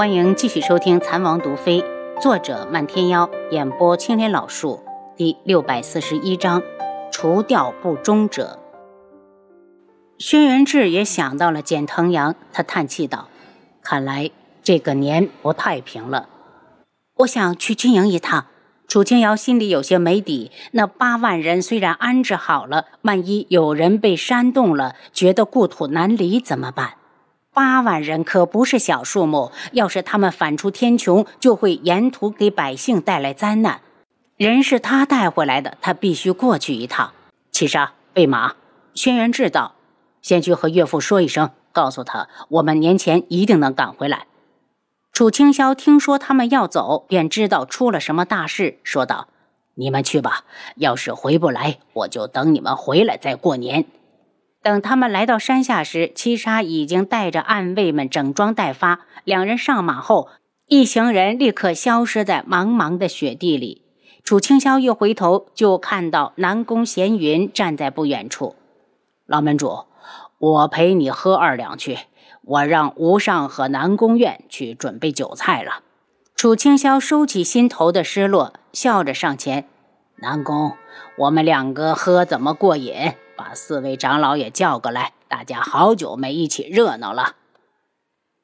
欢迎继续收听《残王毒妃》，作者漫天妖，演播青莲老树，第六百四十一章：除掉不忠者。轩辕志也想到了简腾阳，他叹气道：“看来这个年不太平了。我想去军营一趟。”楚清瑶心里有些没底。那八万人虽然安置好了，万一有人被煽动了，觉得故土难离怎么办？八万人可不是小数目，要是他们反出天穹，就会沿途给百姓带来灾难。人是他带回来的，他必须过去一趟。七杀备马，轩辕志道：“先去和岳父说一声，告诉他我们年前一定能赶回来。”楚清霄听说他们要走，便知道出了什么大事，说道：“你们去吧，要是回不来，我就等你们回来再过年。”等他们来到山下时，七杀已经带着暗卫们整装待发。两人上马后，一行人立刻消失在茫茫的雪地里。楚清霄一回头，就看到南宫闲云站在不远处。老门主，我陪你喝二两去。我让吴尚和南宫院去准备酒菜了。楚清霄收起心头的失落，笑着上前：“南宫，我们两个喝怎么过瘾？”把四位长老也叫过来，大家好久没一起热闹了。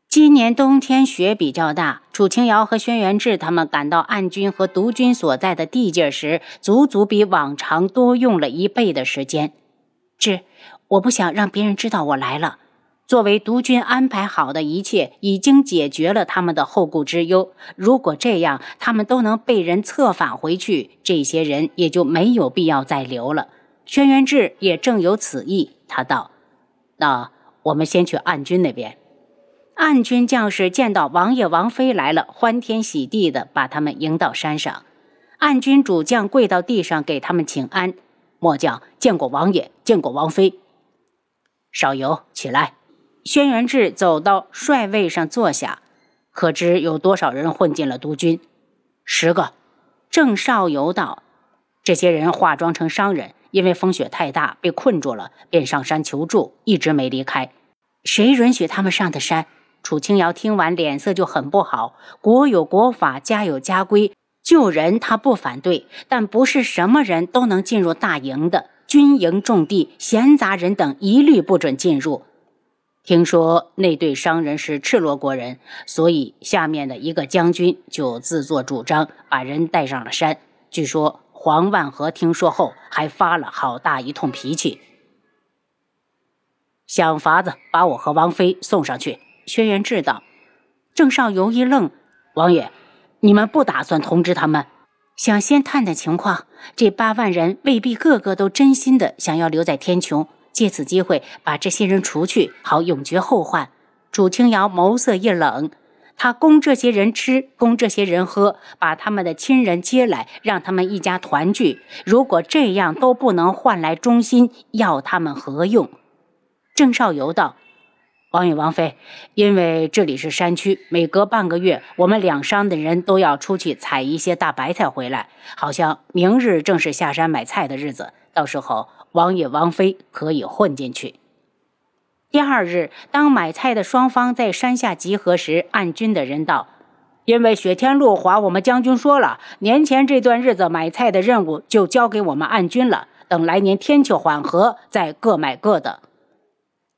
今年冬天雪比较大，楚清瑶和轩辕志他们赶到暗军和毒军所在的地界时，足足比往常多用了一倍的时间。志，我不想让别人知道我来了。作为毒军安排好的一切，已经解决了他们的后顾之忧。如果这样，他们都能被人策反回去，这些人也就没有必要再留了。轩辕志也正有此意，他道：“那我们先去暗军那边。”暗军将士见到王爷、王妃来了，欢天喜地的把他们迎到山上。暗军主将跪到地上给他们请安：“末将见过王爷，见过王妃。”少游起来。轩辕志走到帅位上坐下。可知有多少人混进了督军？十个。郑少游道：“这些人化妆成商人。”因为风雪太大，被困住了，便上山求助，一直没离开。谁允许他们上的山？楚清瑶听完，脸色就很不好。国有国法，家有家规，救人他不反对，但不是什么人都能进入大营的。军营重地，闲杂人等一律不准进入。听说那对商人是赤罗国人，所以下面的一个将军就自作主张把人带上了山。据说。黄万和听说后，还发了好大一通脾气，想法子把我和王妃送上去。轩辕志道，郑少游一愣：“王爷，你们不打算通知他们？想先探探情况。这八万人未必个个都真心的想要留在天穹，借此机会把这些人除去，好永绝后患。”楚清瑶眸色一冷。他供这些人吃，供这些人喝，把他们的亲人接来，让他们一家团聚。如果这样都不能换来忠心，要他们何用？郑少游道：“王爷、王妃，因为这里是山区，每隔半个月，我们两商的人都要出去采一些大白菜回来。好像明日正是下山买菜的日子，到时候王爷、王妃可以混进去。”第二日，当买菜的双方在山下集合时，暗军的人道：“因为雪天路滑，我们将军说了，年前这段日子买菜的任务就交给我们暗军了。等来年天气缓和，再各买各的。”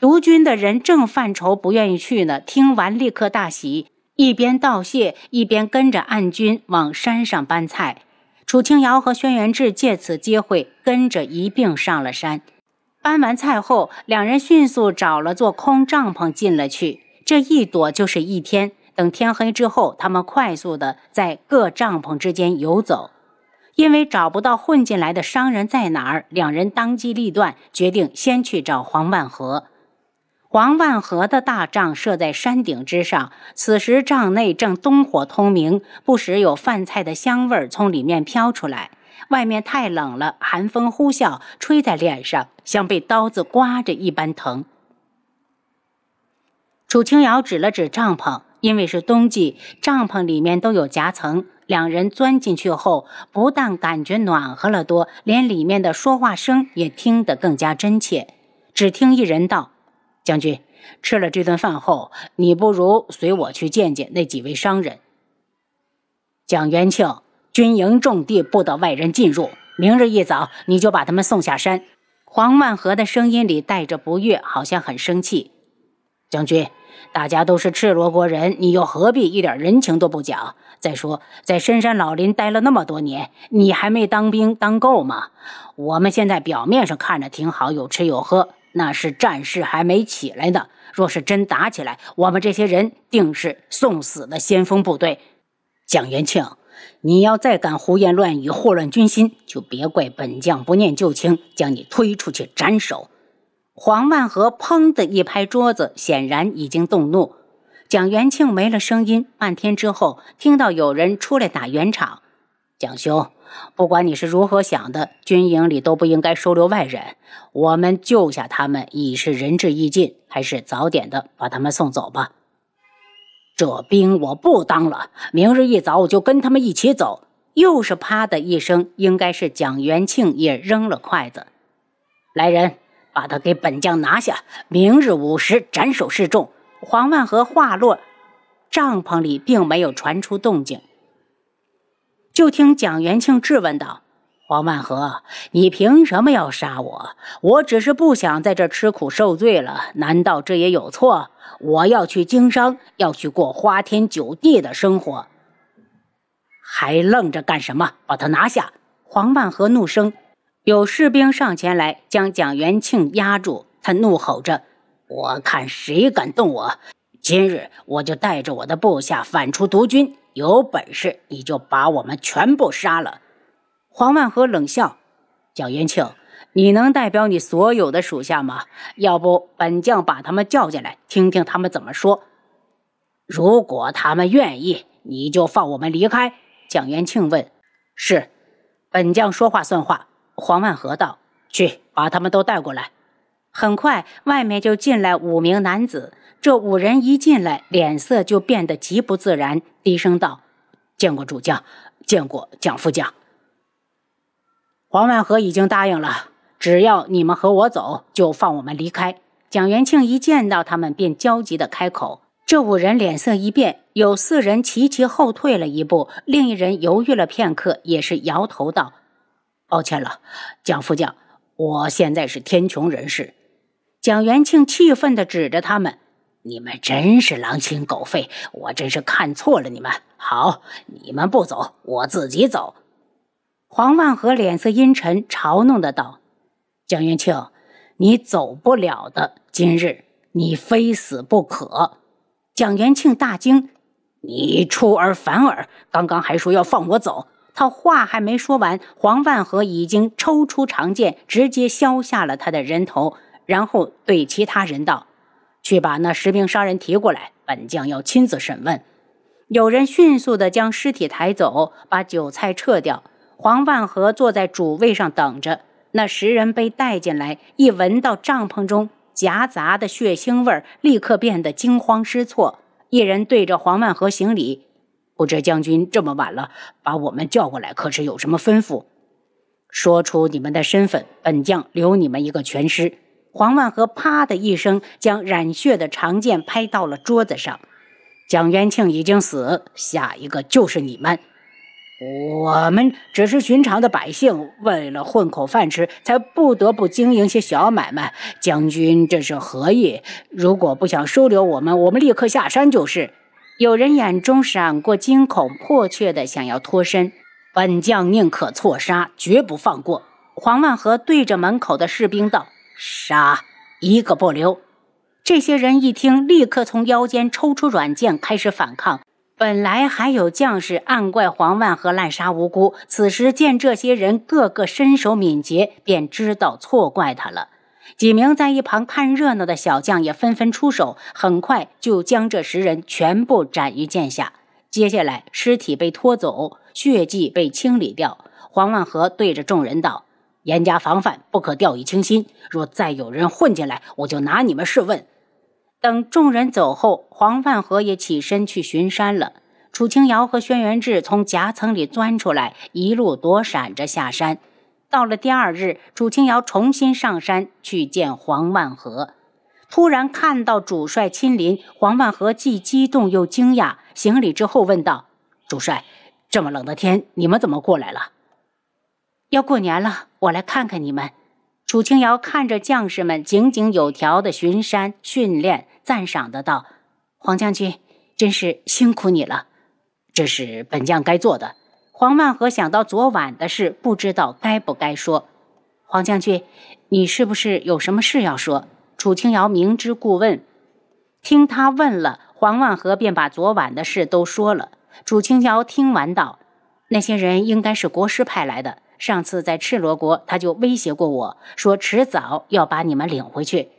独军的人正犯愁，不愿意去呢。听完，立刻大喜，一边道谢，一边跟着暗军往山上搬菜。楚清瑶和轩辕志借此机会跟着一并上了山。搬完菜后，两人迅速找了座空帐篷进了去。这一躲就是一天。等天黑之后，他们快速的在各帐篷之间游走。因为找不到混进来的商人在哪儿，两人当机立断，决定先去找黄万和。黄万和的大帐设在山顶之上，此时帐内正灯火通明，不时有饭菜的香味从里面飘出来。外面太冷了，寒风呼啸，吹在脸上，像被刀子刮着一般疼。楚清瑶指了指帐篷，因为是冬季，帐篷里面都有夹层。两人钻进去后，不但感觉暖和了多，连里面的说话声也听得更加真切。只听一人道：“将军，吃了这顿饭后，你不如随我去见见那几位商人。蒋元庆，军营重地，不得外人进入。明日一早，你就把他们送下山。黄万和的声音里带着不悦，好像很生气。将军，大家都是赤罗国人，你又何必一点人情都不讲？再说，在深山老林待了那么多年，你还没当兵当够吗？我们现在表面上看着挺好，有吃有喝，那是战事还没起来呢。若是真打起来，我们这些人定是送死的先锋部队。蒋元庆，你要再敢胡言乱语，祸乱军心，就别怪本将不念旧情，将你推出去斩首。黄万和砰的一拍桌子，显然已经动怒。蒋元庆没了声音，半天之后，听到有人出来打圆场。蒋兄，不管你是如何想的，军营里都不应该收留外人。我们救下他们已是仁至义尽，还是早点的把他们送走吧。这兵我不当了，明日一早我就跟他们一起走。又是啪的一声，应该是蒋元庆也扔了筷子。来人！把他给本将拿下，明日午时斩首示众。黄万和话落，帐篷里并没有传出动静。就听蒋元庆质问道：“黄万和，你凭什么要杀我？我只是不想在这吃苦受罪了，难道这也有错？我要去经商，要去过花天酒地的生活，还愣着干什么？把他拿下！”黄万和怒声。有士兵上前来，将蒋元庆压住。他怒吼着：“我看谁敢动我！今日我就带着我的部下反出毒军，有本事你就把我们全部杀了！”黄万和冷笑：“蒋元庆，你能代表你所有的属下吗？要不本将把他们叫进来，听听他们怎么说。如果他们愿意，你就放我们离开。”蒋元庆问：“是，本将说话算话。”黄万和道：“去，把他们都带过来。”很快，外面就进来五名男子。这五人一进来，脸色就变得极不自然，低声道：“见过主将，见过蒋副将。”黄万和已经答应了，只要你们和我走，就放我们离开。蒋元庆一见到他们，便焦急地开口。这五人脸色一变，有四人齐齐后退了一步，另一人犹豫了片刻，也是摇头道。抱歉了，蒋副将，我现在是天穹人士。蒋元庆气愤地指着他们：“你们真是狼心狗肺，我真是看错了你们。好，你们不走，我自己走。”黄万和脸色阴沉，嘲弄的道：“蒋元庆，你走不了的，今日你非死不可。”蒋元庆大惊：“你出尔反尔，刚刚还说要放我走。”他话还没说完，黄万和已经抽出长剑，直接削下了他的人头，然后对其他人道：“去把那十名商人提过来，本将要亲自审问。”有人迅速地将尸体抬走，把酒菜撤掉。黄万和坐在主位上等着。那十人被带进来，一闻到帐篷中夹杂的血腥味儿立刻变得惊慌失措。一人对着黄万和行礼。不知将军这么晚了，把我们叫过来，可是有什么吩咐？说出你们的身份，本将留你们一个全尸。黄万和啪的一声，将染血的长剑拍到了桌子上。蒋元庆已经死，下一个就是你们。我们只是寻常的百姓，为了混口饭吃，才不得不经营些小买卖。将军这是何意？如果不想收留我们，我们立刻下山就是。有人眼中闪过惊恐，迫切的想要脱身。本将宁可错杀，绝不放过。黄万和对着门口的士兵道：“杀，一个不留。”这些人一听，立刻从腰间抽出软剑，开始反抗。本来还有将士暗怪黄万和滥杀无辜，此时见这些人个个身手敏捷，便知道错怪他了。几名在一旁看热闹的小将也纷纷出手，很快就将这十人全部斩于剑下。接下来，尸体被拖走，血迹被清理掉。黄万和对着众人道：“严加防范，不可掉以轻心。若再有人混进来，我就拿你们试问。”等众人走后，黄万和也起身去巡山了。楚清瑶和轩辕志从夹层里钻出来，一路躲闪着下山。到了第二日，楚清瑶重新上山去见黄万和。突然看到主帅亲临，黄万和既激动又惊讶，行礼之后问道：“主帅，这么冷的天，你们怎么过来了？”要过年了，我来看看你们。楚清瑶看着将士们井井有条的巡山训练，赞赏的道：“黄将军，真是辛苦你了。这是本将该做的。”黄万和想到昨晚的事，不知道该不该说。黄将军，你是不是有什么事要说？楚清瑶明知故问，听他问了，黄万和便把昨晚的事都说了。楚清瑶听完道：“那些人应该是国师派来的。”上次在赤罗国，他就威胁过我说，迟早要把你们领回去，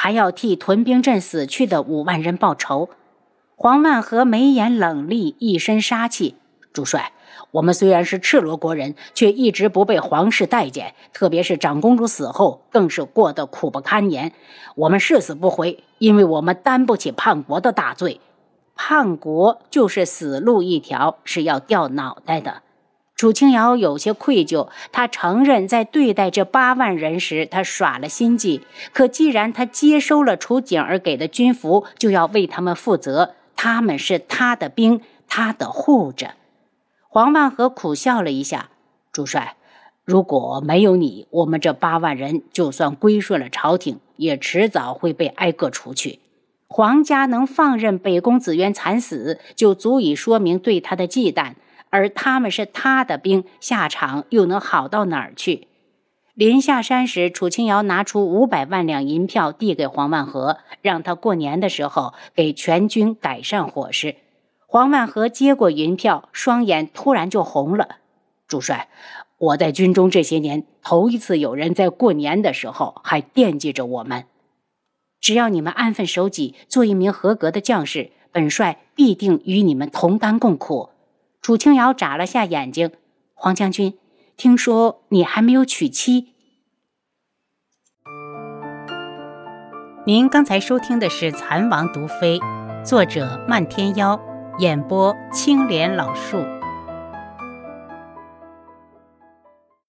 还要替屯兵镇死去的五万人报仇。黄万和眉眼冷厉，一身杀气。主帅，我们虽然是赤罗国人，却一直不被皇室待见，特别是长公主死后，更是过得苦不堪言。我们誓死不回，因为我们担不起叛国的大罪。叛国就是死路一条，是要掉脑袋的。楚清瑶有些愧疚，他承认在对待这八万人时，他耍了心计。可既然他接收了楚景儿给的军服，就要为他们负责。他们是他的兵，他的护着。黄万和苦笑了一下：“主帅，如果没有你，我们这八万人就算归顺了朝廷，也迟早会被挨个除去。皇家能放任北宫紫渊惨死，就足以说明对他的忌惮。”而他们是他的兵，下场又能好到哪儿去？临下山时，楚清瑶拿出五百万两银票递给黄万和，让他过年的时候给全军改善伙食。黄万和接过银票，双眼突然就红了。主帅，我在军中这些年，头一次有人在过年的时候还惦记着我们。只要你们安分守己，做一名合格的将士，本帅必定与你们同甘共苦。楚清瑶眨了下眼睛，黄将军，听说你还没有娶妻。您刚才收听的是《蚕王毒妃》，作者漫天妖，演播青莲老树。